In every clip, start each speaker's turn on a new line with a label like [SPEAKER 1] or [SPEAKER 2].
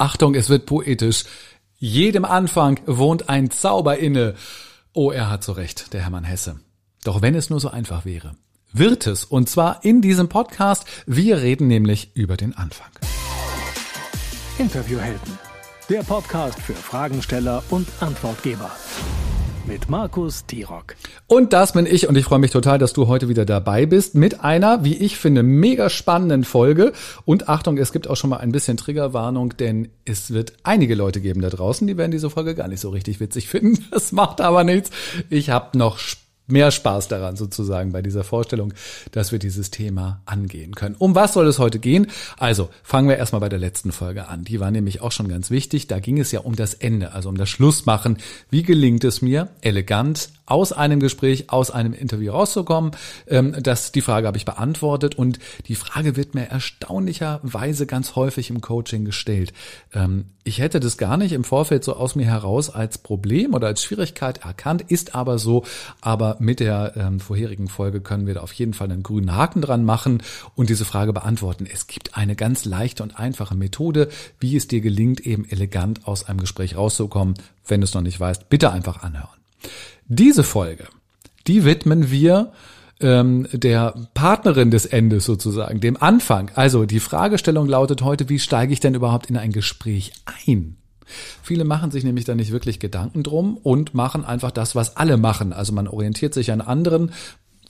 [SPEAKER 1] Achtung, es wird poetisch. Jedem Anfang wohnt ein Zauber inne. Oh, er hat so recht, der Hermann Hesse. Doch wenn es nur so einfach wäre. Wird es, und zwar in diesem Podcast. Wir reden nämlich über den Anfang.
[SPEAKER 2] Interviewhelden. Der Podcast für Fragensteller und Antwortgeber mit Markus Tirock.
[SPEAKER 1] Und das bin ich und ich freue mich total, dass du heute wieder dabei bist mit einer, wie ich finde, mega spannenden Folge. Und Achtung, es gibt auch schon mal ein bisschen Triggerwarnung, denn es wird einige Leute geben da draußen, die werden diese Folge gar nicht so richtig witzig finden. Das macht aber nichts. Ich habe noch mehr Spaß daran sozusagen bei dieser Vorstellung, dass wir dieses Thema angehen können. Um was soll es heute gehen? Also fangen wir erstmal bei der letzten Folge an. Die war nämlich auch schon ganz wichtig. Da ging es ja um das Ende, also um das Schlussmachen. Wie gelingt es mir, elegant aus einem Gespräch, aus einem Interview rauszukommen? Ähm, das, die Frage habe ich beantwortet und die Frage wird mir erstaunlicherweise ganz häufig im Coaching gestellt. Ähm, ich hätte das gar nicht im Vorfeld so aus mir heraus als Problem oder als Schwierigkeit erkannt, ist aber so. Aber mit der ähm, vorherigen Folge können wir da auf jeden Fall einen grünen Haken dran machen und diese Frage beantworten. Es gibt eine ganz leichte und einfache Methode, wie es dir gelingt, eben elegant aus einem Gespräch rauszukommen. Wenn du es noch nicht weißt, bitte einfach anhören. Diese Folge, die widmen wir ähm, der Partnerin des Endes sozusagen, dem Anfang. Also die Fragestellung lautet heute, wie steige ich denn überhaupt in ein Gespräch ein? Viele machen sich nämlich da nicht wirklich Gedanken drum und machen einfach das, was alle machen. Also man orientiert sich an anderen,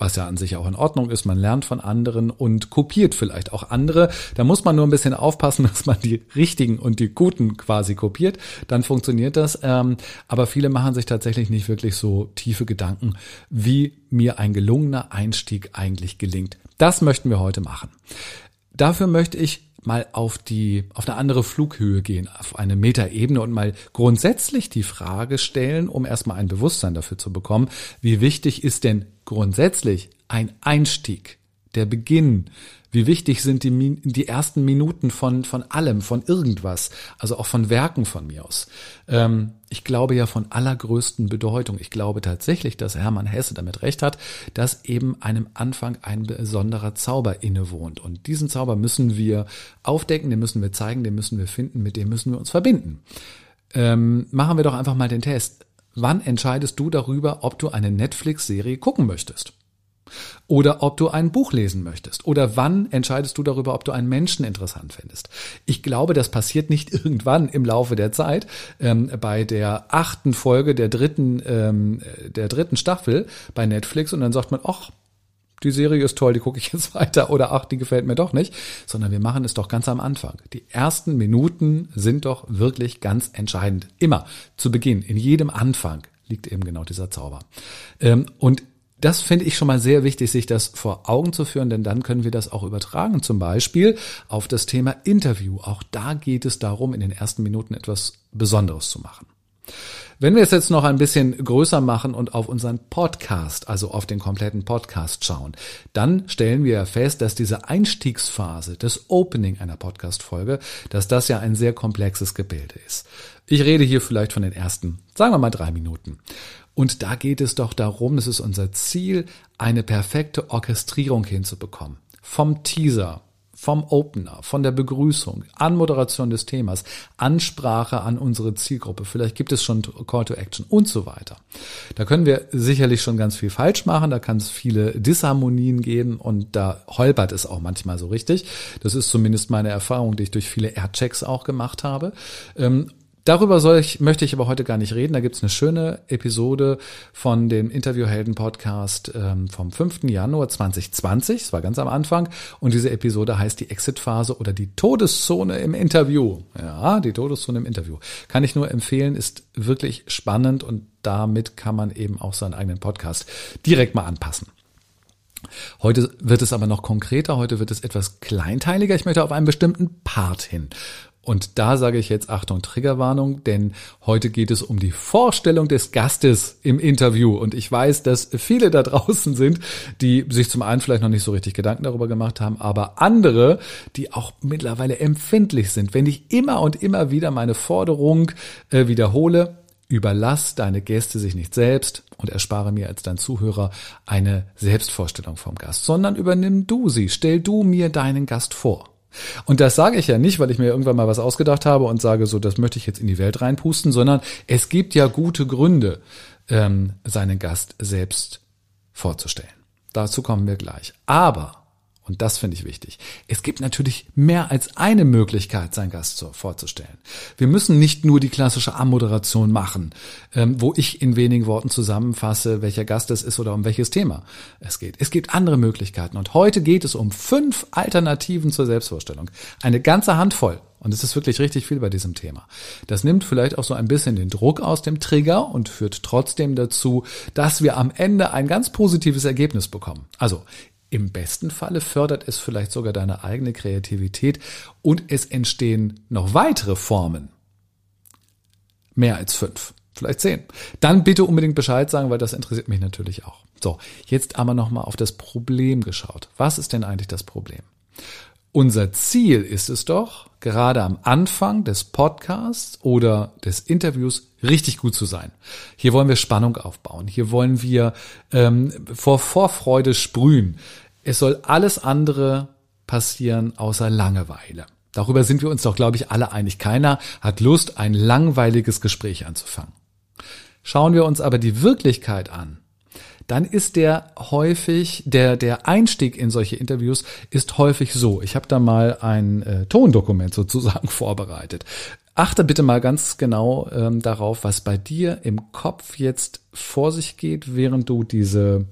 [SPEAKER 1] was ja an sich auch in Ordnung ist. Man lernt von anderen und kopiert vielleicht auch andere. Da muss man nur ein bisschen aufpassen, dass man die richtigen und die guten quasi kopiert. Dann funktioniert das. Ähm, aber viele machen sich tatsächlich nicht wirklich so tiefe Gedanken, wie mir ein gelungener Einstieg eigentlich gelingt. Das möchten wir heute machen. Dafür möchte ich mal auf die, auf eine andere Flughöhe gehen, auf eine Metaebene und mal grundsätzlich die Frage stellen, um erstmal ein Bewusstsein dafür zu bekommen, wie wichtig ist denn grundsätzlich ein Einstieg, der Beginn, wie wichtig sind die, die ersten Minuten von, von allem, von irgendwas, also auch von Werken von mir aus. Ähm, ich glaube ja von allergrößten Bedeutung. Ich glaube tatsächlich, dass Hermann Hesse damit recht hat, dass eben einem Anfang ein besonderer Zauber innewohnt. Und diesen Zauber müssen wir aufdecken, den müssen wir zeigen, den müssen wir finden, mit dem müssen wir uns verbinden. Ähm, machen wir doch einfach mal den Test. Wann entscheidest du darüber, ob du eine Netflix-Serie gucken möchtest? Oder ob du ein Buch lesen möchtest. Oder wann entscheidest du darüber, ob du einen Menschen interessant findest. Ich glaube, das passiert nicht irgendwann im Laufe der Zeit. Ähm, bei der achten Folge der dritten, ähm, der dritten Staffel bei Netflix und dann sagt man, ach, die Serie ist toll, die gucke ich jetzt weiter oder ach, die gefällt mir doch nicht, sondern wir machen es doch ganz am Anfang. Die ersten Minuten sind doch wirklich ganz entscheidend. Immer zu Beginn, in jedem Anfang liegt eben genau dieser Zauber. Ähm, und das finde ich schon mal sehr wichtig, sich das vor Augen zu führen, denn dann können wir das auch übertragen, zum Beispiel auf das Thema Interview. Auch da geht es darum, in den ersten Minuten etwas Besonderes zu machen. Wenn wir es jetzt noch ein bisschen größer machen und auf unseren Podcast, also auf den kompletten Podcast schauen, dann stellen wir fest, dass diese Einstiegsphase, das Opening einer Podcast-Folge, dass das ja ein sehr komplexes Gebilde ist. Ich rede hier vielleicht von den ersten, sagen wir mal drei Minuten. Und da geht es doch darum, es ist unser Ziel, eine perfekte Orchestrierung hinzubekommen. Vom Teaser, vom Opener, von der Begrüßung, Anmoderation des Themas, Ansprache an unsere Zielgruppe, vielleicht gibt es schon Call to Action und so weiter. Da können wir sicherlich schon ganz viel falsch machen, da kann es viele Disharmonien geben und da holpert es auch manchmal so richtig. Das ist zumindest meine Erfahrung, die ich durch viele Airchecks auch gemacht habe. Darüber soll ich, möchte ich aber heute gar nicht reden. Da gibt's eine schöne Episode von dem Interviewhelden-Podcast ähm, vom 5. Januar 2020. Das war ganz am Anfang. Und diese Episode heißt die Exit-Phase oder die Todeszone im Interview. Ja, die Todeszone im Interview. Kann ich nur empfehlen, ist wirklich spannend und damit kann man eben auch seinen eigenen Podcast direkt mal anpassen. Heute wird es aber noch konkreter, heute wird es etwas kleinteiliger. Ich möchte auf einen bestimmten Part hin. Und da sage ich jetzt Achtung, Triggerwarnung, denn heute geht es um die Vorstellung des Gastes im Interview. Und ich weiß, dass viele da draußen sind, die sich zum einen vielleicht noch nicht so richtig Gedanken darüber gemacht haben, aber andere, die auch mittlerweile empfindlich sind. Wenn ich immer und immer wieder meine Forderung äh, wiederhole, überlass deine Gäste sich nicht selbst und erspare mir als dein Zuhörer eine Selbstvorstellung vom Gast, sondern übernimm du sie, stell du mir deinen Gast vor. Und das sage ich ja nicht, weil ich mir irgendwann mal was ausgedacht habe und sage, so, das möchte ich jetzt in die Welt reinpusten, sondern es gibt ja gute Gründe, ähm, seinen Gast selbst vorzustellen. Dazu kommen wir gleich. Aber und das finde ich wichtig. Es gibt natürlich mehr als eine Möglichkeit, seinen Gast vorzustellen. Wir müssen nicht nur die klassische Ammoderation machen, ähm, wo ich in wenigen Worten zusammenfasse, welcher Gast es ist oder um welches Thema es geht. Es gibt andere Möglichkeiten. Und heute geht es um fünf Alternativen zur Selbstvorstellung. Eine ganze Handvoll. Und es ist wirklich richtig viel bei diesem Thema. Das nimmt vielleicht auch so ein bisschen den Druck aus dem Trigger und führt trotzdem dazu, dass wir am Ende ein ganz positives Ergebnis bekommen. Also im besten Falle fördert es vielleicht sogar deine eigene Kreativität und es entstehen noch weitere Formen. Mehr als fünf, vielleicht zehn. Dann bitte unbedingt Bescheid sagen, weil das interessiert mich natürlich auch. So, jetzt aber nochmal auf das Problem geschaut. Was ist denn eigentlich das Problem? Unser Ziel ist es doch, gerade am Anfang des Podcasts oder des Interviews richtig gut zu sein. Hier wollen wir Spannung aufbauen. Hier wollen wir ähm, vor Vorfreude sprühen. Es soll alles andere passieren außer Langeweile. Darüber sind wir uns doch, glaube ich, alle einig. Keiner hat Lust, ein langweiliges Gespräch anzufangen. Schauen wir uns aber die Wirklichkeit an, dann ist der häufig, der, der Einstieg in solche Interviews ist häufig so. Ich habe da mal ein äh, Tondokument sozusagen vorbereitet. Achte bitte mal ganz genau ähm, darauf, was bei dir im Kopf jetzt vor sich geht, während du diese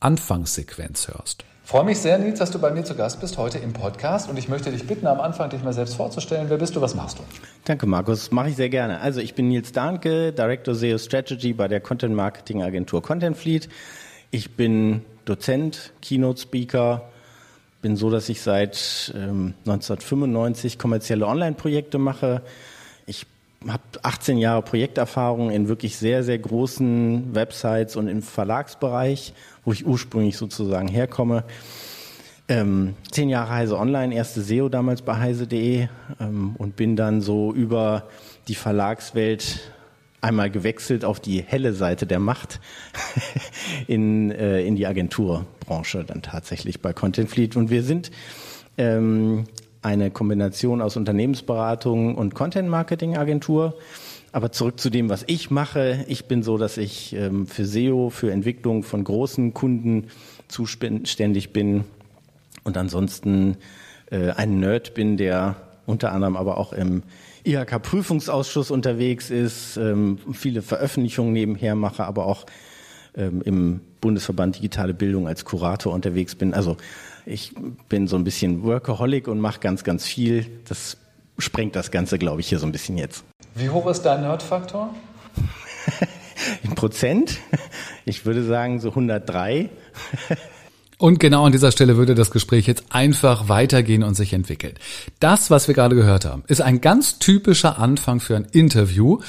[SPEAKER 1] Anfangssequenz hörst. Freue mich sehr, Nils, dass du bei mir zu Gast bist heute im Podcast und ich möchte dich bitten, am Anfang dich mal selbst vorzustellen. Wer bist du, was machst du?
[SPEAKER 3] Danke, Markus. Mache ich sehr gerne. Also ich bin Nils Dahnke, Director SEO Strategy bei der Content Marketing Agentur Content Fleet. Ich bin Dozent, Keynote Speaker, bin so, dass ich seit ähm, 1995 kommerzielle Online-Projekte mache. Ich habe 18 Jahre Projekterfahrung in wirklich sehr, sehr großen Websites und im Verlagsbereich wo ich ursprünglich sozusagen herkomme. Ähm, zehn Jahre Heise Online, erste SEO damals bei heise.de ähm, und bin dann so über die Verlagswelt einmal gewechselt auf die helle Seite der Macht in, äh, in die Agenturbranche dann tatsächlich bei Content Fleet. Und wir sind ähm, eine Kombination aus Unternehmensberatung und Content Marketing Agentur. Aber zurück zu dem, was ich mache. Ich bin so, dass ich ähm, für SEO, für Entwicklung von großen Kunden zuständig bin und ansonsten äh, ein Nerd bin, der unter anderem aber auch im IHK-Prüfungsausschuss unterwegs ist, ähm, viele Veröffentlichungen nebenher mache, aber auch ähm, im Bundesverband Digitale Bildung als Kurator unterwegs bin. Also ich bin so ein bisschen Workaholic und mache ganz, ganz viel. Das sprengt das Ganze, glaube ich, hier so ein bisschen jetzt.
[SPEAKER 1] Wie hoch ist dein Nerdfaktor?
[SPEAKER 3] In Prozent? Ich würde sagen so 103.
[SPEAKER 1] Und genau an dieser Stelle würde das Gespräch jetzt einfach weitergehen und sich entwickeln. Das, was wir gerade gehört haben, ist ein ganz typischer Anfang für ein Interview.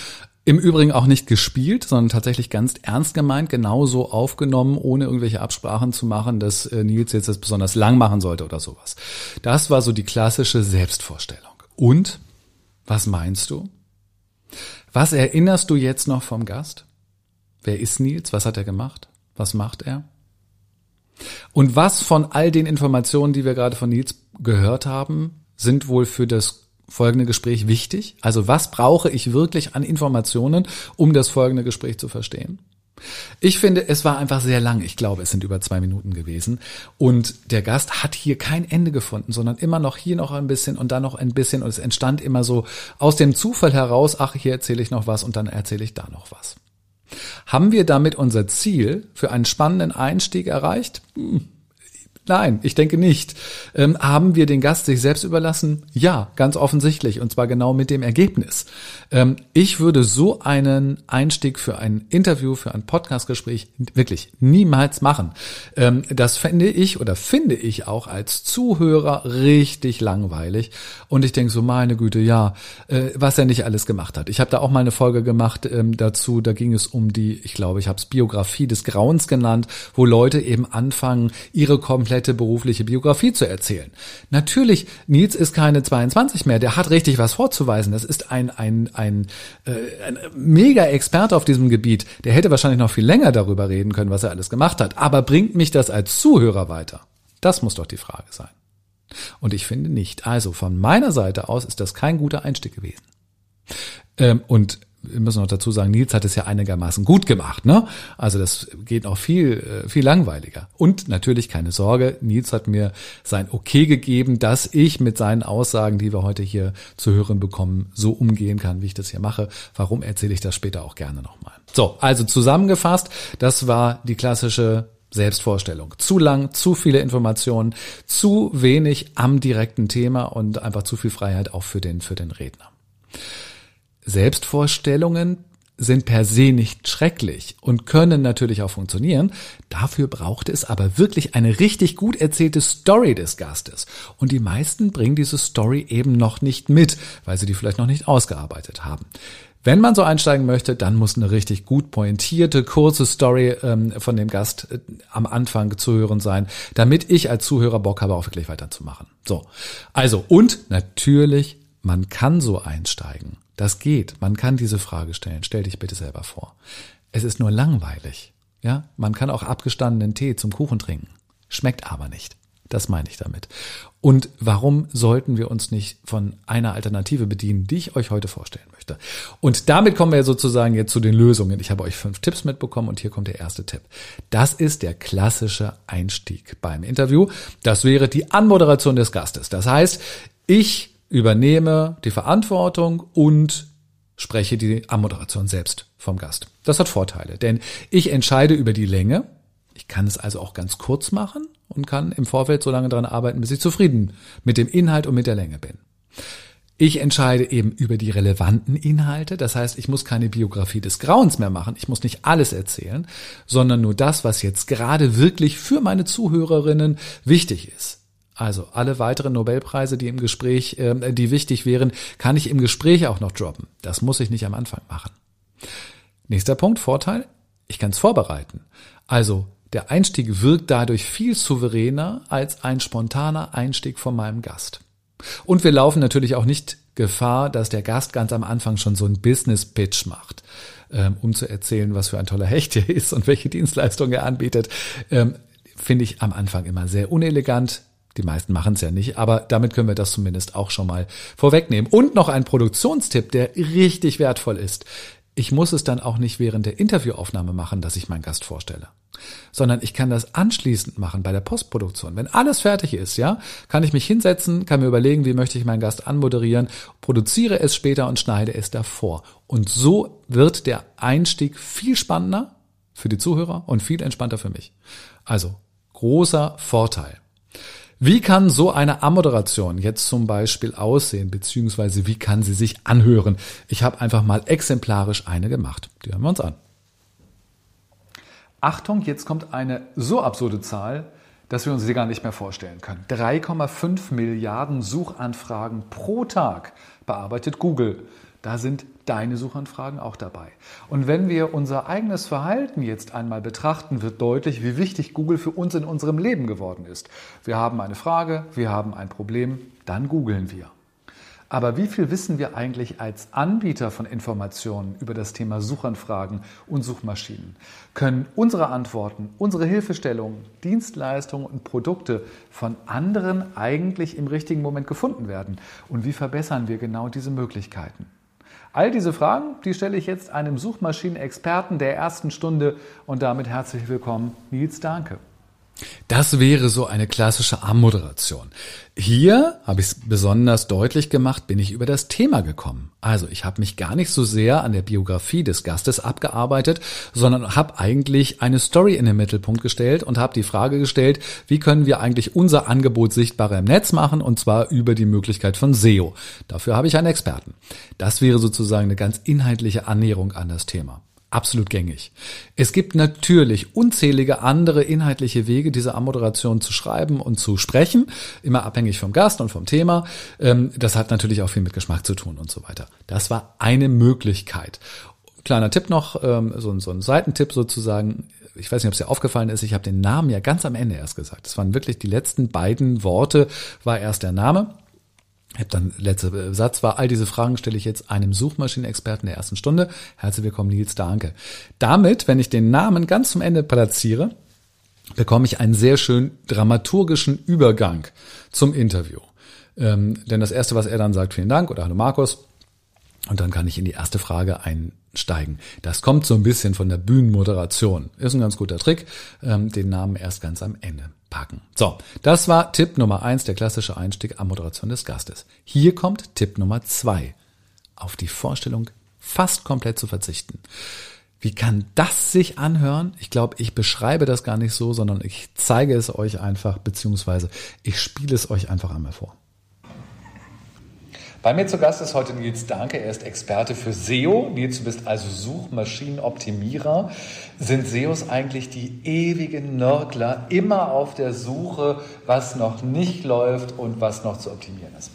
[SPEAKER 1] Im Übrigen auch nicht gespielt, sondern tatsächlich ganz ernst gemeint, genauso aufgenommen, ohne irgendwelche Absprachen zu machen, dass äh, Nils jetzt das besonders lang machen sollte oder sowas. Das war so die klassische Selbstvorstellung. Und was meinst du? Was erinnerst du jetzt noch vom Gast? Wer ist Nils? Was hat er gemacht? Was macht er? Und was von all den Informationen, die wir gerade von Nils gehört haben, sind wohl für das folgende Gespräch wichtig? Also was brauche ich wirklich an Informationen, um das folgende Gespräch zu verstehen? Ich finde, es war einfach sehr lang. Ich glaube, es sind über zwei Minuten gewesen. Und der Gast hat hier kein Ende gefunden, sondern immer noch hier noch ein bisschen und dann noch ein bisschen. Und es entstand immer so aus dem Zufall heraus, ach, hier erzähle ich noch was und dann erzähle ich da noch was. Haben wir damit unser Ziel für einen spannenden Einstieg erreicht? Hm, Nein, ich denke nicht. Ähm, haben wir den Gast sich selbst überlassen? Ja, ganz offensichtlich. Und zwar genau mit dem Ergebnis. Ähm, ich würde so einen Einstieg für ein Interview, für ein Podcastgespräch wirklich niemals machen. Ähm, das fände ich oder finde ich auch als Zuhörer richtig langweilig. Und ich denke so, meine Güte, ja, äh, was er nicht alles gemacht hat. Ich habe da auch mal eine Folge gemacht ähm, dazu. Da ging es um die, ich glaube, ich habe es Biografie des Grauens genannt, wo Leute eben anfangen, ihre komplette komplette berufliche Biografie zu erzählen. Natürlich, Nils ist keine 22 mehr, der hat richtig was vorzuweisen. Das ist ein, ein, ein, äh, ein mega Experte auf diesem Gebiet. Der hätte wahrscheinlich noch viel länger darüber reden können, was er alles gemacht hat. Aber bringt mich das als Zuhörer weiter? Das muss doch die Frage sein. Und ich finde nicht. Also von meiner Seite aus ist das kein guter Einstieg gewesen. Ähm, und wir müssen noch dazu sagen, Nils hat es ja einigermaßen gut gemacht, ne? Also das geht noch viel, äh, viel langweiliger. Und natürlich keine Sorge, Nils hat mir sein Okay gegeben, dass ich mit seinen Aussagen, die wir heute hier zu hören bekommen, so umgehen kann, wie ich das hier mache. Warum erzähle ich das später auch gerne nochmal. So, also zusammengefasst, das war die klassische Selbstvorstellung. Zu lang, zu viele Informationen, zu wenig am direkten Thema und einfach zu viel Freiheit auch für den, für den Redner. Selbstvorstellungen sind per se nicht schrecklich und können natürlich auch funktionieren. Dafür braucht es aber wirklich eine richtig gut erzählte Story des Gastes. Und die meisten bringen diese Story eben noch nicht mit, weil sie die vielleicht noch nicht ausgearbeitet haben. Wenn man so einsteigen möchte, dann muss eine richtig gut pointierte, kurze Story ähm, von dem Gast äh, am Anfang zu hören sein, damit ich als Zuhörer Bock habe, auch wirklich weiterzumachen. So. Also, und natürlich, man kann so einsteigen. Das geht. Man kann diese Frage stellen. Stell dich bitte selber vor. Es ist nur langweilig. Ja, man kann auch abgestandenen Tee zum Kuchen trinken. Schmeckt aber nicht. Das meine ich damit. Und warum sollten wir uns nicht von einer Alternative bedienen, die ich euch heute vorstellen möchte? Und damit kommen wir sozusagen jetzt zu den Lösungen. Ich habe euch fünf Tipps mitbekommen und hier kommt der erste Tipp. Das ist der klassische Einstieg beim Interview. Das wäre die Anmoderation des Gastes. Das heißt, ich übernehme die Verantwortung und spreche die Ammoderation selbst vom Gast. Das hat Vorteile, denn ich entscheide über die Länge. Ich kann es also auch ganz kurz machen und kann im Vorfeld so lange daran arbeiten, bis ich zufrieden mit dem Inhalt und mit der Länge bin. Ich entscheide eben über die relevanten Inhalte. Das heißt, ich muss keine Biografie des Grauens mehr machen. Ich muss nicht alles erzählen, sondern nur das, was jetzt gerade wirklich für meine Zuhörerinnen wichtig ist. Also alle weiteren Nobelpreise, die im Gespräch, äh, die wichtig wären, kann ich im Gespräch auch noch droppen. Das muss ich nicht am Anfang machen. Nächster Punkt, Vorteil, ich kann es vorbereiten. Also der Einstieg wirkt dadurch viel souveräner als ein spontaner Einstieg von meinem Gast. Und wir laufen natürlich auch nicht Gefahr, dass der Gast ganz am Anfang schon so einen Business-Pitch macht, ähm, um zu erzählen, was für ein toller Hecht er ist und welche Dienstleistung er anbietet. Ähm, finde ich am Anfang immer sehr unelegant. Die meisten machen es ja nicht, aber damit können wir das zumindest auch schon mal vorwegnehmen. Und noch ein Produktionstipp, der richtig wertvoll ist. Ich muss es dann auch nicht während der Interviewaufnahme machen, dass ich meinen Gast vorstelle, sondern ich kann das anschließend machen bei der Postproduktion. Wenn alles fertig ist, ja, kann ich mich hinsetzen, kann mir überlegen, wie möchte ich meinen Gast anmoderieren, produziere es später und schneide es davor. Und so wird der Einstieg viel spannender für die Zuhörer und viel entspannter für mich. Also großer Vorteil. Wie kann so eine Ammoderation jetzt zum Beispiel aussehen, beziehungsweise wie kann sie sich anhören? Ich habe einfach mal exemplarisch eine gemacht. Die hören wir uns an. Achtung, jetzt kommt eine so absurde Zahl, dass wir uns sie gar nicht mehr vorstellen können. 3,5 Milliarden Suchanfragen pro Tag bearbeitet Google. Da sind deine Suchanfragen auch dabei. Und wenn wir unser eigenes Verhalten jetzt einmal betrachten, wird deutlich, wie wichtig Google für uns in unserem Leben geworden ist. Wir haben eine Frage, wir haben ein Problem, dann googeln wir. Aber wie viel wissen wir eigentlich als Anbieter von Informationen über das Thema Suchanfragen und Suchmaschinen? Können unsere Antworten, unsere Hilfestellungen, Dienstleistungen und Produkte von anderen eigentlich im richtigen Moment gefunden werden? Und wie verbessern wir genau diese Möglichkeiten? All diese Fragen, die stelle ich jetzt einem Suchmaschinenexperten der ersten Stunde und damit herzlich willkommen, Nils Danke. Das wäre so eine klassische Anmoderation. Hier habe ich es besonders deutlich gemacht, bin ich über das Thema gekommen. Also ich habe mich gar nicht so sehr an der Biografie des Gastes abgearbeitet, sondern habe eigentlich eine Story in den Mittelpunkt gestellt und habe die Frage gestellt, wie können wir eigentlich unser Angebot sichtbarer im Netz machen und zwar über die Möglichkeit von SEO. Dafür habe ich einen Experten. Das wäre sozusagen eine ganz inhaltliche Annäherung an das Thema absolut gängig. Es gibt natürlich unzählige andere inhaltliche Wege, diese Ammoderation zu schreiben und zu sprechen, immer abhängig vom Gast und vom Thema. Ähm, das hat natürlich auch viel mit Geschmack zu tun und so weiter. Das war eine Möglichkeit. Kleiner Tipp noch, ähm, so, ein Seitentipp sozusagen. Ich weiß nicht, ob es dir aufgefallen ist, ich habe den Namen ja ganz am Ende erst gesagt. Das waren wirklich die letzten beiden Worte, war erst der Name. Ich habe dann letzter Satz war, all diese Fragen stelle ich jetzt einem Suchmaschinenexperten der ersten Stunde. Herzlich willkommen, Nils Danke. Damit, wenn ich den Namen ganz zum Ende platziere, bekomme ich einen sehr schön dramaturgischen Übergang zum Interview. Ähm, denn das Erste, was er dann sagt, vielen Dank oder Hallo Markus, und dann kann ich in die erste Frage einsteigen. Das kommt so ein bisschen von der Bühnenmoderation. Ist ein ganz guter Trick, ähm, den Namen erst ganz am Ende packen. So, das war Tipp Nummer eins, der klassische Einstieg am Moderation des Gastes. Hier kommt Tipp Nummer zwei. Auf die Vorstellung fast komplett zu verzichten. Wie kann das sich anhören? Ich glaube, ich beschreibe das gar nicht so, sondern ich zeige es euch einfach, beziehungsweise ich spiele es euch einfach einmal vor.
[SPEAKER 4] Bei mir zu Gast ist heute Nils Danke. Er ist Experte für SEO. Nils, du bist also Suchmaschinenoptimierer. Sind SEOs eigentlich die ewigen Nörgler, immer auf der Suche, was noch nicht läuft und was noch zu optimieren ist?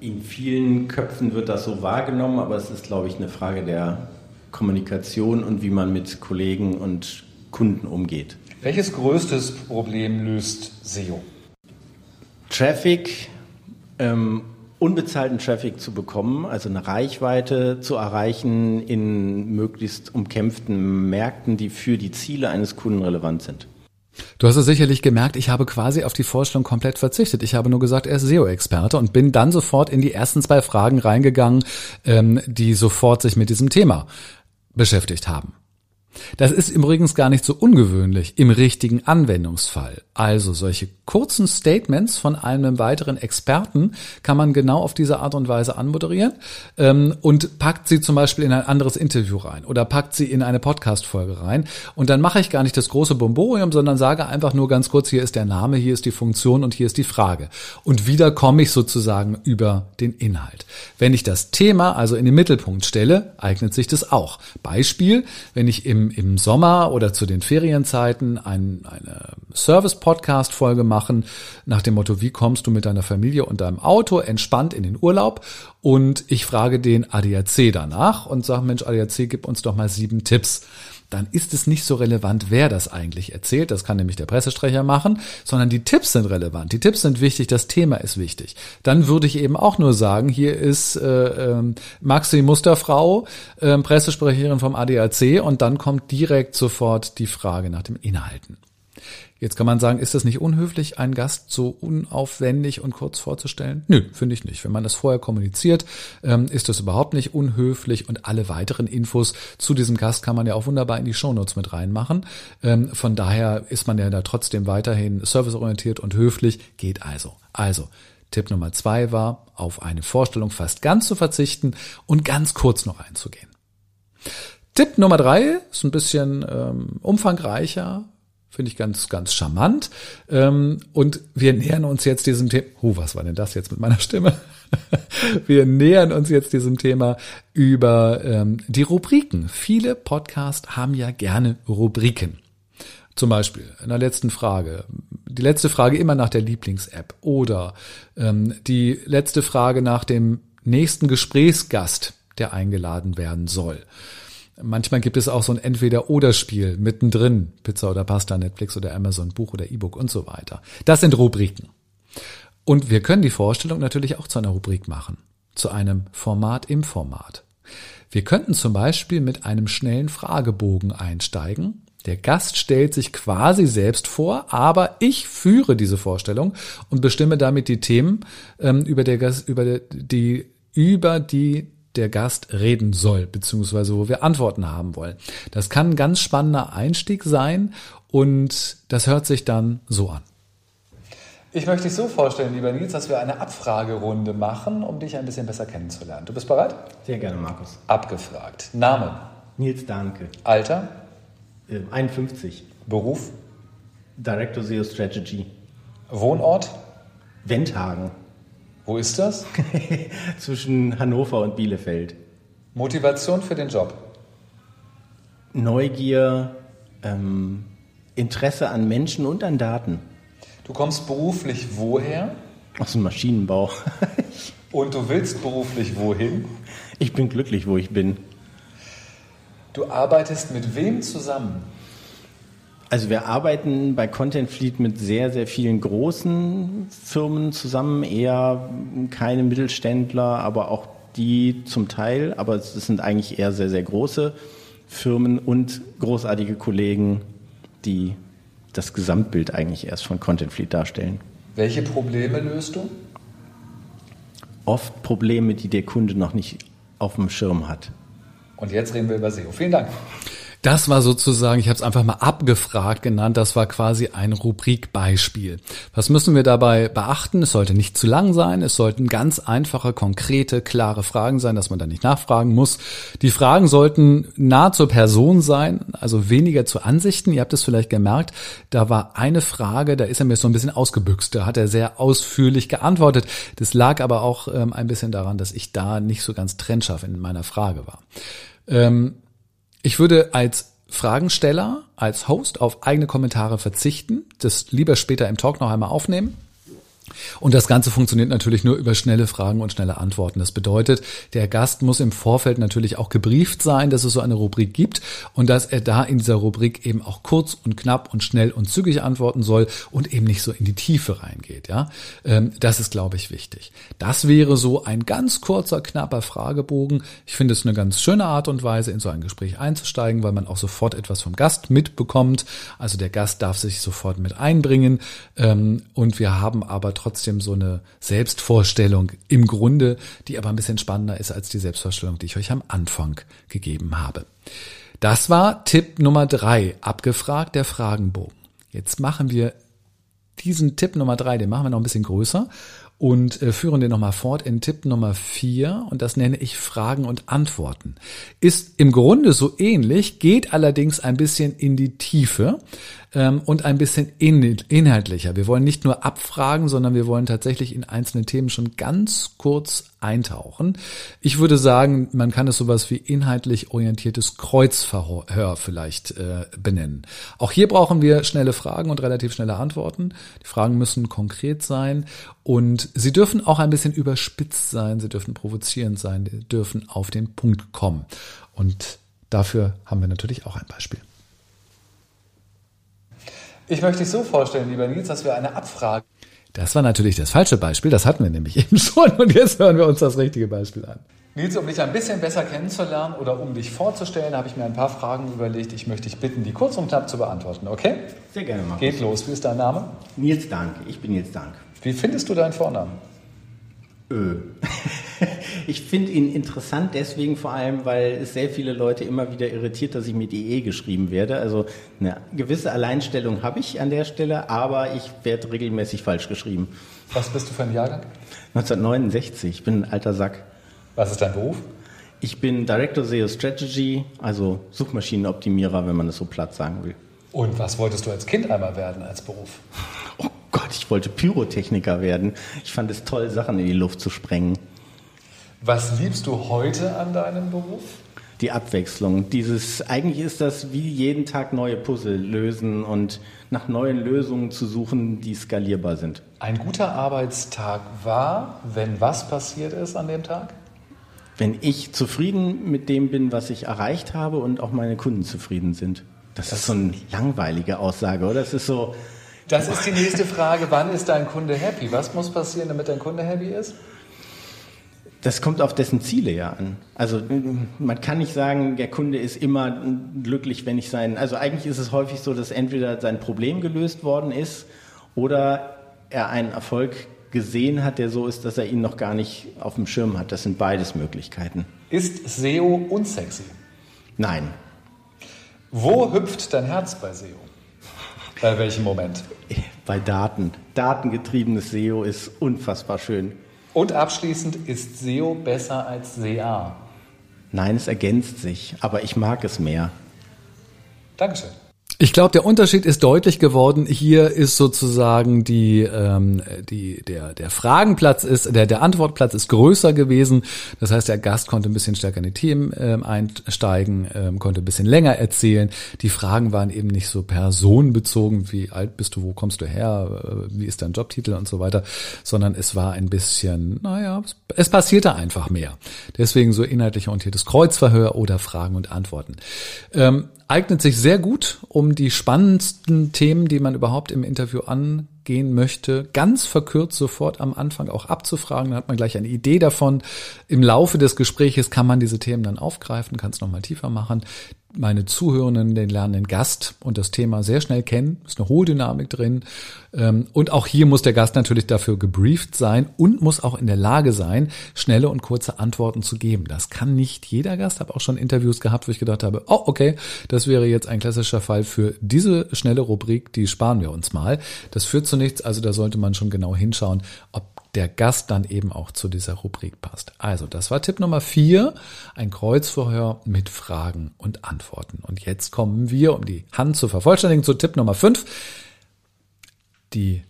[SPEAKER 3] In vielen Köpfen wird das so wahrgenommen, aber es ist, glaube ich, eine Frage der Kommunikation und wie man mit Kollegen und Kunden umgeht.
[SPEAKER 4] Welches größtes Problem löst SEO?
[SPEAKER 3] Traffic ähm, unbezahlten Traffic zu bekommen, also eine Reichweite zu erreichen in möglichst umkämpften Märkten, die für die Ziele eines Kunden relevant sind.
[SPEAKER 1] Du hast es sicherlich gemerkt, ich habe quasi auf die Vorstellung komplett verzichtet. Ich habe nur gesagt, er ist SEO-Experte und bin dann sofort in die ersten zwei Fragen reingegangen, ähm, die sofort sich mit diesem Thema beschäftigt haben. Das ist übrigens gar nicht so ungewöhnlich im richtigen Anwendungsfall. Also solche kurzen Statements von einem weiteren Experten kann man genau auf diese Art und Weise anmoderieren ähm, und packt sie zum Beispiel in ein anderes Interview rein oder packt sie in eine Podcast-Folge rein. Und dann mache ich gar nicht das große Bomborium, sondern sage einfach nur ganz kurz, hier ist der Name, hier ist die Funktion und hier ist die Frage. Und wieder komme ich sozusagen über den Inhalt. Wenn ich das Thema also in den Mittelpunkt stelle, eignet sich das auch. Beispiel, wenn ich im im, Sommer oder zu den Ferienzeiten ein, eine Service-Podcast-Folge machen nach dem Motto, wie kommst du mit deiner Familie und deinem Auto entspannt in den Urlaub? Und ich frage den ADAC danach und sage, Mensch, ADAC, gib uns doch mal sieben Tipps dann ist es nicht so relevant, wer das eigentlich erzählt. Das kann nämlich der Pressesprecher machen, sondern die Tipps sind relevant. Die Tipps sind wichtig, das Thema ist wichtig. Dann würde ich eben auch nur sagen, hier ist äh, äh, Maxi Musterfrau, äh, Pressesprecherin vom ADAC und dann kommt direkt sofort die Frage nach dem Inhalten. Jetzt kann man sagen, ist das nicht unhöflich, einen Gast so unaufwendig und kurz vorzustellen? Nö, finde ich nicht. Wenn man das vorher kommuniziert, ähm, ist das überhaupt nicht unhöflich und alle weiteren Infos zu diesem Gast kann man ja auch wunderbar in die Shownotes mit reinmachen. Ähm, von daher ist man ja da trotzdem weiterhin serviceorientiert und höflich, geht also. Also, Tipp Nummer zwei war, auf eine Vorstellung fast ganz zu verzichten und ganz kurz noch einzugehen. Tipp Nummer drei ist ein bisschen ähm, umfangreicher, Finde ich ganz, ganz charmant. Ähm, und wir nähern uns jetzt diesem Thema. Huh, was war denn das jetzt mit meiner Stimme? wir nähern uns jetzt diesem Thema über ähm, die Rubriken. Viele Podcasts haben ja gerne Rubriken. Zum Beispiel in der letzten Frage. Die letzte Frage immer nach der Lieblings-App oder ähm, die letzte Frage nach dem nächsten Gesprächsgast, der eingeladen werden soll. Manchmal gibt es auch so ein Entweder-Oder-Spiel mittendrin. Pizza oder Pasta, Netflix oder Amazon, Buch oder E-Book und so weiter. Das sind Rubriken. Und wir können die Vorstellung natürlich auch zu einer Rubrik machen. Zu einem Format im Format. Wir könnten zum Beispiel mit einem schnellen Fragebogen einsteigen. Der Gast stellt sich quasi selbst vor, aber ich führe diese Vorstellung und bestimme damit die Themen, ähm, über, der, über die, über die der Gast reden soll, beziehungsweise wo wir Antworten haben wollen. Das kann ein ganz spannender Einstieg sein und das hört sich dann so an.
[SPEAKER 4] Ich möchte dich so vorstellen, lieber Nils, dass wir eine Abfragerunde machen, um dich ein bisschen besser kennenzulernen. Du bist bereit?
[SPEAKER 3] Sehr gerne, Markus.
[SPEAKER 4] Abgefragt. Name?
[SPEAKER 3] Nils Danke.
[SPEAKER 4] Alter?
[SPEAKER 3] 51.
[SPEAKER 4] Äh, Beruf?
[SPEAKER 3] Director SEO Strategy.
[SPEAKER 4] Wohnort?
[SPEAKER 3] Wendhagen.
[SPEAKER 4] Wo ist das?
[SPEAKER 3] Zwischen Hannover und Bielefeld.
[SPEAKER 4] Motivation für den Job?
[SPEAKER 3] Neugier, ähm, Interesse an Menschen und an Daten.
[SPEAKER 4] Du kommst beruflich woher?
[SPEAKER 3] Aus dem Maschinenbau.
[SPEAKER 4] und du willst beruflich wohin?
[SPEAKER 3] Ich bin glücklich, wo ich bin.
[SPEAKER 4] Du arbeitest mit wem zusammen?
[SPEAKER 3] Also wir arbeiten bei Content Fleet mit sehr, sehr vielen großen Firmen zusammen, eher keine Mittelständler, aber auch die zum Teil, aber es sind eigentlich eher sehr, sehr große Firmen und großartige Kollegen, die das Gesamtbild eigentlich erst von Content Fleet darstellen.
[SPEAKER 4] Welche Probleme löst du?
[SPEAKER 3] Oft Probleme, die der Kunde noch nicht auf dem Schirm hat.
[SPEAKER 4] Und jetzt reden wir über SEO. Vielen Dank.
[SPEAKER 1] Das war sozusagen, ich habe es einfach mal abgefragt genannt, das war quasi ein Rubrikbeispiel. Was müssen wir dabei beachten? Es sollte nicht zu lang sein, es sollten ganz einfache, konkrete, klare Fragen sein, dass man da nicht nachfragen muss. Die Fragen sollten nah zur Person sein, also weniger zu Ansichten. Ihr habt es vielleicht gemerkt, da war eine Frage, da ist er mir so ein bisschen ausgebüxt, da hat er sehr ausführlich geantwortet. Das lag aber auch ähm, ein bisschen daran, dass ich da nicht so ganz trennscharf in meiner Frage war. Ähm, ich würde als Fragensteller, als Host auf eigene Kommentare verzichten, das lieber später im Talk noch einmal aufnehmen und das Ganze funktioniert natürlich nur über schnelle Fragen und schnelle Antworten. Das bedeutet, der Gast muss im Vorfeld natürlich auch gebrieft sein, dass es so eine Rubrik gibt und dass er da in dieser Rubrik eben auch kurz und knapp und schnell und zügig antworten soll und eben nicht so in die Tiefe reingeht. Ja, ähm, das ist, glaube ich, wichtig. Das wäre so ein ganz kurzer, knapper Fragebogen. Ich finde es eine ganz schöne Art und Weise, in so ein Gespräch einzusteigen, weil man auch sofort etwas vom Gast mitbekommt. Also der Gast darf sich sofort mit einbringen ähm, und wir haben aber trotzdem so eine Selbstvorstellung im Grunde, die aber ein bisschen spannender ist als die Selbstvorstellung, die ich euch am Anfang gegeben habe. Das war Tipp Nummer drei, abgefragt der Fragenbogen. Jetzt machen wir diesen Tipp Nummer drei, den machen wir noch ein bisschen größer und äh, führen den nochmal fort in Tipp Nummer vier und das nenne ich Fragen und Antworten. Ist im Grunde so ähnlich, geht allerdings ein bisschen in die Tiefe ähm, und ein bisschen inhaltlicher. Wir wollen nicht nur abfragen, sondern wir wollen tatsächlich in einzelne Themen schon ganz kurz eintauchen. Ich würde sagen, man kann es sowas wie inhaltlich orientiertes Kreuzverhör vielleicht äh, benennen. Auch hier brauchen wir schnelle Fragen und relativ schnelle Antworten. Die Fragen müssen konkret sein und sie dürfen auch ein bisschen überspitzt sein, sie dürfen provozierend sein, sie dürfen auf den Punkt kommen. Und dafür haben wir natürlich auch ein Beispiel.
[SPEAKER 4] Ich möchte dich so vorstellen, lieber Nils, dass wir eine Abfrage.
[SPEAKER 1] Das war natürlich das falsche Beispiel, das hatten wir nämlich eben schon und jetzt hören wir uns das richtige Beispiel an.
[SPEAKER 4] Nils, um dich ein bisschen besser kennenzulernen oder um dich vorzustellen, habe ich mir ein paar Fragen überlegt. Ich möchte dich bitten, die kurz und knapp zu beantworten, okay?
[SPEAKER 3] Sehr gerne, Markus.
[SPEAKER 4] Geht los. Wie ist dein Name?
[SPEAKER 3] Nils Dank. Ich bin Nils Dank.
[SPEAKER 4] Wie findest du deinen Vornamen?
[SPEAKER 3] Ö. ich finde ihn interessant deswegen vor allem, weil es sehr viele Leute immer wieder irritiert, dass ich mit IE geschrieben werde. Also eine gewisse Alleinstellung habe ich an der Stelle, aber ich werde regelmäßig falsch geschrieben.
[SPEAKER 4] Was bist du für ein Jahrgang?
[SPEAKER 3] 1969. Ich bin ein alter Sack.
[SPEAKER 4] Was ist dein Beruf?
[SPEAKER 3] Ich bin Director SEO Strategy, also Suchmaschinenoptimierer, wenn man das so platt sagen will.
[SPEAKER 4] Und was wolltest du als Kind einmal werden als Beruf?
[SPEAKER 3] Gott, ich wollte Pyrotechniker werden. Ich fand es toll, Sachen in die Luft zu sprengen.
[SPEAKER 4] Was liebst du heute an deinem Beruf?
[SPEAKER 3] Die Abwechslung. Dieses, eigentlich ist das wie jeden Tag neue Puzzle lösen und nach neuen Lösungen zu suchen, die skalierbar sind.
[SPEAKER 4] Ein guter Arbeitstag war, wenn was passiert ist an dem Tag?
[SPEAKER 3] Wenn ich zufrieden mit dem bin, was ich erreicht habe und auch meine Kunden zufrieden sind. Das, das ist so eine langweilige Aussage, oder? Das ist so,
[SPEAKER 4] das ist die nächste Frage. Wann ist dein Kunde happy? Was muss passieren, damit dein Kunde happy ist?
[SPEAKER 3] Das kommt auf dessen Ziele ja an. Also man kann nicht sagen, der Kunde ist immer glücklich, wenn ich sein. Also eigentlich ist es häufig so, dass entweder sein Problem gelöst worden ist oder er einen Erfolg gesehen hat, der so ist, dass er ihn noch gar nicht auf dem Schirm hat. Das sind beides Möglichkeiten.
[SPEAKER 4] Ist SEO unsexy?
[SPEAKER 3] Nein.
[SPEAKER 4] Wo hüpft dein Herz bei SEO? Bei welchem Moment?
[SPEAKER 3] Bei Daten. Datengetriebenes SEO ist unfassbar schön.
[SPEAKER 4] Und abschließend, ist SEO besser als SEA?
[SPEAKER 3] Nein, es ergänzt sich, aber ich mag es mehr.
[SPEAKER 4] Dankeschön.
[SPEAKER 1] Ich glaube, der Unterschied ist deutlich geworden. Hier ist sozusagen die, ähm, die der der Fragenplatz ist der der Antwortplatz ist größer gewesen. Das heißt, der Gast konnte ein bisschen stärker in die Themen ähm, einsteigen, ähm, konnte ein bisschen länger erzählen. Die Fragen waren eben nicht so personenbezogen, wie alt bist du, wo kommst du her, äh, wie ist dein Jobtitel und so weiter, sondern es war ein bisschen, naja, es, passierte einfach mehr. Deswegen so inhaltlich orientiertes Kreuzverhör oder Fragen und Antworten. Ähm, eignet sich sehr gut, um die spannendsten Themen, die man überhaupt im Interview an gehen möchte, ganz verkürzt sofort am Anfang auch abzufragen. Dann hat man gleich eine Idee davon. Im Laufe des Gespräches kann man diese Themen dann aufgreifen, kann es nochmal tiefer machen meine Zuhörenden den lernenden Gast und das Thema sehr schnell kennen. Ist eine hohe Dynamik drin. Ähm, und auch hier muss der Gast natürlich dafür gebrieft sein und muss auch in der Lage sein, schnelle und kurze Antworten zu geben. Das kann nicht jeder Gast. Habe auch schon Interviews gehabt, wo ich gedacht habe, oh, okay, das wäre jetzt ein klassischer Fall für diese schnelle Rubrik, die sparen wir uns mal. Das führt zu nichts, also da sollte man schon genau hinschauen, ob der Gast dann eben auch zu dieser Rubrik passt. Also, das war Tipp Nummer vier, ein Kreuzverhör mit Fragen und Antworten. Und jetzt kommen wir, um die Hand zu vervollständigen, zu Tipp Nummer fünf, die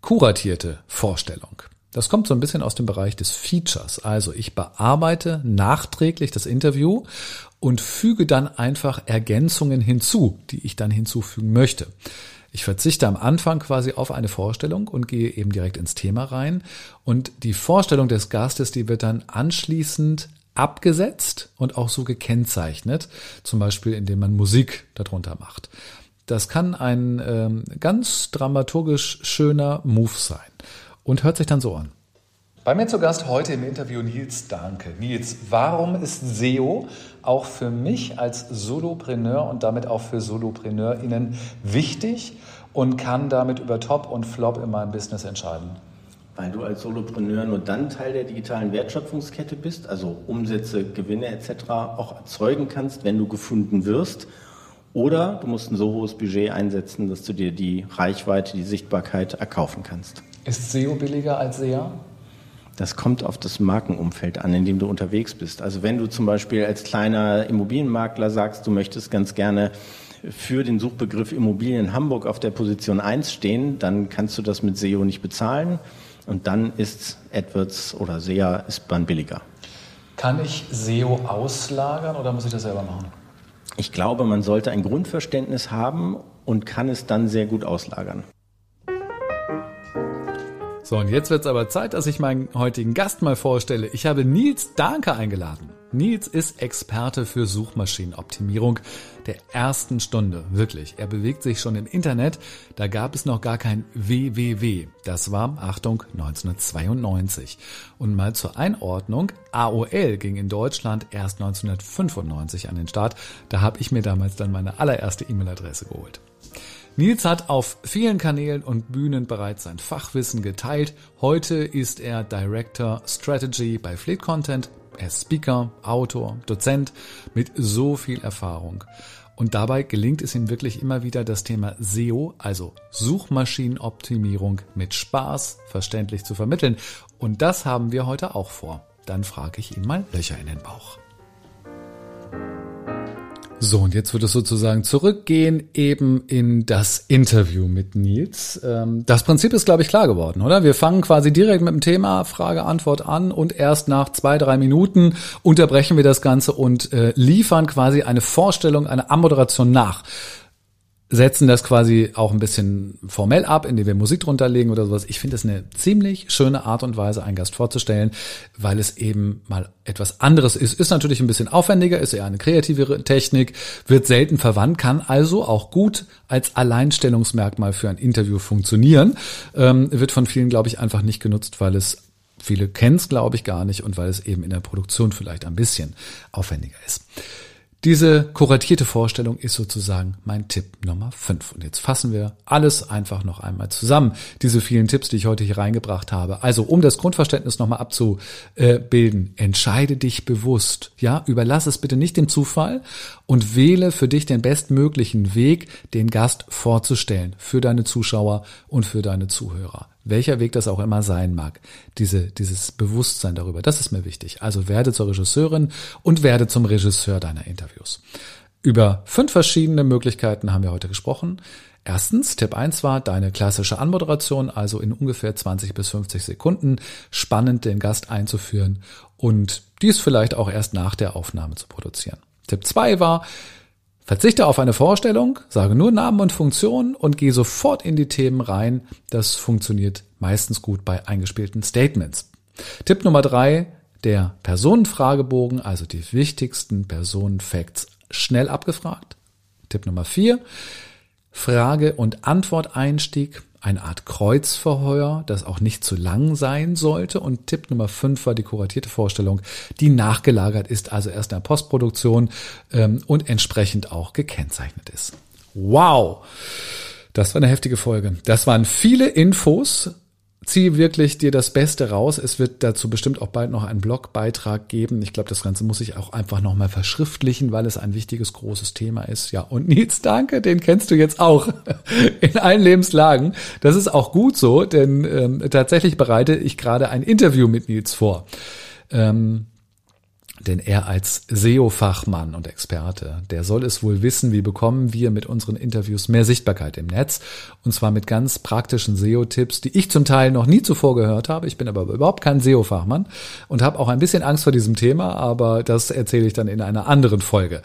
[SPEAKER 1] kuratierte Vorstellung. Das kommt so ein bisschen aus dem Bereich des Features. Also ich bearbeite nachträglich das Interview und füge dann einfach Ergänzungen hinzu, die ich dann hinzufügen möchte. Ich verzichte am Anfang quasi auf eine Vorstellung und gehe eben direkt ins Thema rein. Und die Vorstellung des Gastes, die wird dann anschließend abgesetzt und auch so gekennzeichnet, zum Beispiel indem man Musik darunter macht. Das kann ein ähm, ganz dramaturgisch schöner Move sein und hört sich dann so an.
[SPEAKER 4] Bei mir zu Gast heute im Interview Nils Danke. Nils, warum ist SEO auch für mich als Solopreneur und damit auch für SolopreneurInnen wichtig und kann damit über Top und Flop in meinem Business entscheiden?
[SPEAKER 3] Weil du als Solopreneur nur dann Teil der digitalen Wertschöpfungskette bist, also Umsätze, Gewinne etc. auch erzeugen kannst, wenn du gefunden wirst. Oder du musst ein so hohes Budget einsetzen, dass du dir die Reichweite, die Sichtbarkeit erkaufen kannst.
[SPEAKER 4] Ist SEO billiger als SEA?
[SPEAKER 3] Das kommt auf das Markenumfeld an, in dem du unterwegs bist. Also wenn du zum Beispiel als kleiner Immobilienmakler sagst, du möchtest ganz gerne für den Suchbegriff Immobilien in Hamburg auf der Position 1 stehen, dann kannst du das mit SEO nicht bezahlen und dann ist AdWords oder SEA ist dann billiger.
[SPEAKER 4] Kann ich SEO auslagern oder muss ich das selber machen?
[SPEAKER 3] Ich glaube, man sollte ein Grundverständnis haben und kann es dann sehr gut auslagern.
[SPEAKER 1] So, und jetzt wird's aber Zeit, dass ich meinen heutigen Gast mal vorstelle. Ich habe Nils Danke eingeladen. Nils ist Experte für Suchmaschinenoptimierung der ersten Stunde. Wirklich. Er bewegt sich schon im Internet. Da gab es noch gar kein www. Das war, Achtung, 1992. Und mal zur Einordnung. AOL ging in Deutschland erst 1995 an den Start. Da habe ich mir damals dann meine allererste E-Mail-Adresse geholt. Nils hat auf vielen Kanälen und Bühnen bereits sein Fachwissen geteilt. Heute ist er Director Strategy bei Fleet Content. Er ist Speaker, Autor, Dozent mit so viel Erfahrung. Und dabei gelingt es ihm wirklich immer wieder, das Thema SEO, also Suchmaschinenoptimierung, mit Spaß verständlich zu vermitteln. Und das haben wir heute auch vor. Dann frage ich ihn mal Löcher in den Bauch. So, und jetzt wird es sozusagen zurückgehen eben in das Interview mit Nils. Ähm, das Prinzip ist, glaube ich, klar geworden, oder? Wir fangen quasi direkt mit dem Thema Frage-Antwort an und erst nach zwei, drei Minuten unterbrechen wir das Ganze und äh, liefern quasi eine Vorstellung, eine Ammoderation nach setzen das quasi auch ein bisschen formell ab, indem wir Musik drunter legen oder sowas. Ich finde es eine ziemlich schöne Art und Weise, einen Gast vorzustellen, weil es eben mal etwas anderes ist. Ist natürlich ein bisschen aufwendiger, ist eher eine kreativere Technik, wird selten verwandt, kann also auch gut als Alleinstellungsmerkmal für ein Interview funktionieren. Ähm, wird von vielen, glaube ich, einfach nicht genutzt, weil es viele kennen es, glaube ich, gar nicht und weil es eben in der Produktion vielleicht ein bisschen aufwendiger ist. Diese kuratierte Vorstellung ist sozusagen mein Tipp Nummer 5. Und jetzt fassen wir alles einfach noch einmal zusammen. Diese vielen Tipps, die ich heute hier reingebracht habe. Also, um das Grundverständnis nochmal abzubilden, entscheide dich bewusst. Ja, überlass es bitte nicht dem Zufall und wähle für dich den bestmöglichen Weg, den Gast vorzustellen. Für deine Zuschauer und für deine Zuhörer welcher Weg das auch immer sein mag, diese, dieses Bewusstsein darüber, das ist mir wichtig. Also werde zur Regisseurin und werde zum Regisseur deiner Interviews. Über fünf verschiedene Möglichkeiten haben wir heute gesprochen. Erstens, Tipp 1 war deine klassische Anmoderation, also in ungefähr 20 bis 50 Sekunden spannend den Gast einzuführen und dies vielleicht auch erst nach der Aufnahme zu produzieren. Tipp 2 war, Verzichte auf eine Vorstellung, sage nur Namen und Funktionen und gehe sofort in die Themen rein. Das funktioniert meistens gut bei eingespielten Statements. Tipp Nummer drei, der Personenfragebogen, also die wichtigsten Personenfacts schnell abgefragt. Tipp Nummer vier, Frage- und Antworteinstieg, eine Art Kreuzverheuer, das auch nicht zu lang sein sollte. Und Tipp Nummer fünf war die kuratierte Vorstellung, die nachgelagert ist, also erst in der Postproduktion ähm, und entsprechend auch gekennzeichnet ist. Wow! Das war eine heftige Folge. Das waren viele Infos zieh wirklich dir das Beste raus. Es wird dazu bestimmt auch bald noch einen Blogbeitrag geben. Ich glaube, das Ganze muss ich auch einfach nochmal verschriftlichen, weil es ein wichtiges, großes Thema ist. Ja, und Nils, danke, den kennst du jetzt auch in allen Lebenslagen. Das ist auch gut so, denn ähm, tatsächlich bereite ich gerade ein Interview mit Nils vor. Ähm, denn er als SEO-Fachmann und Experte, der soll es wohl wissen, wie bekommen wir mit unseren Interviews mehr Sichtbarkeit im Netz. Und zwar mit ganz praktischen SEO-Tipps, die ich zum Teil noch nie zuvor gehört habe. Ich bin aber überhaupt kein SEO-Fachmann und habe auch ein bisschen Angst vor diesem Thema, aber das erzähle ich dann in einer anderen Folge.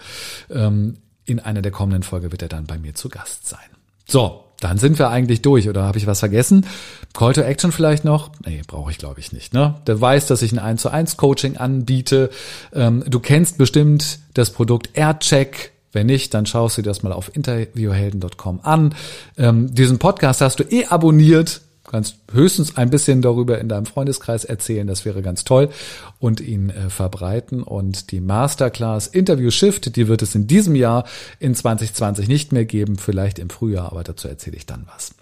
[SPEAKER 1] Ähm, in einer der kommenden Folge wird er dann bei mir zu Gast sein. So, dann sind wir eigentlich durch. Oder habe ich was vergessen? Call to Action vielleicht noch? Nee, brauche ich glaube ich nicht. Ne? Der weiß, dass ich ein 1 zu 1 Coaching anbiete. Ähm, du kennst bestimmt das Produkt AirCheck. Wenn nicht, dann schaust du dir das mal auf interviewhelden.com an. Ähm, diesen Podcast hast du eh abonniert kannst höchstens ein bisschen darüber in deinem Freundeskreis erzählen, das wäre ganz toll und ihn äh, verbreiten. Und die Masterclass Interview Shift, die wird es in diesem Jahr in 2020 nicht mehr geben, vielleicht im Frühjahr, aber dazu erzähle ich dann was.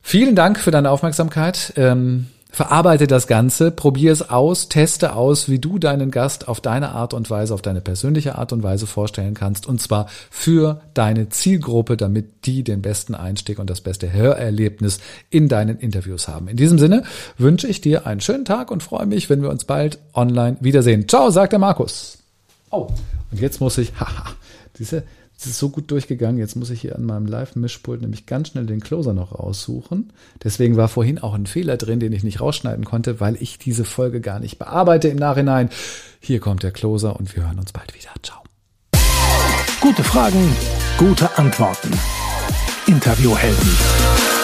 [SPEAKER 1] Vielen Dank für deine Aufmerksamkeit. Ähm, Verarbeite das Ganze, probier es aus, teste aus, wie du deinen Gast auf deine Art und Weise, auf deine persönliche Art und Weise vorstellen kannst. Und zwar für deine Zielgruppe, damit die den besten Einstieg und das beste Hörerlebnis in deinen Interviews haben. In diesem Sinne wünsche ich dir einen schönen Tag und freue mich, wenn wir uns bald online wiedersehen. Ciao, sagt der Markus. Oh, und jetzt muss ich, haha, diese, es ist so gut durchgegangen. Jetzt muss ich hier an meinem Live-Mischpult nämlich ganz schnell den Closer noch raussuchen. Deswegen war vorhin auch ein Fehler drin, den ich nicht rausschneiden konnte, weil ich diese Folge gar nicht bearbeite im Nachhinein. Hier kommt der Closer und wir hören uns bald wieder. Ciao.
[SPEAKER 2] Gute Fragen, gute Antworten. Interviewhelden.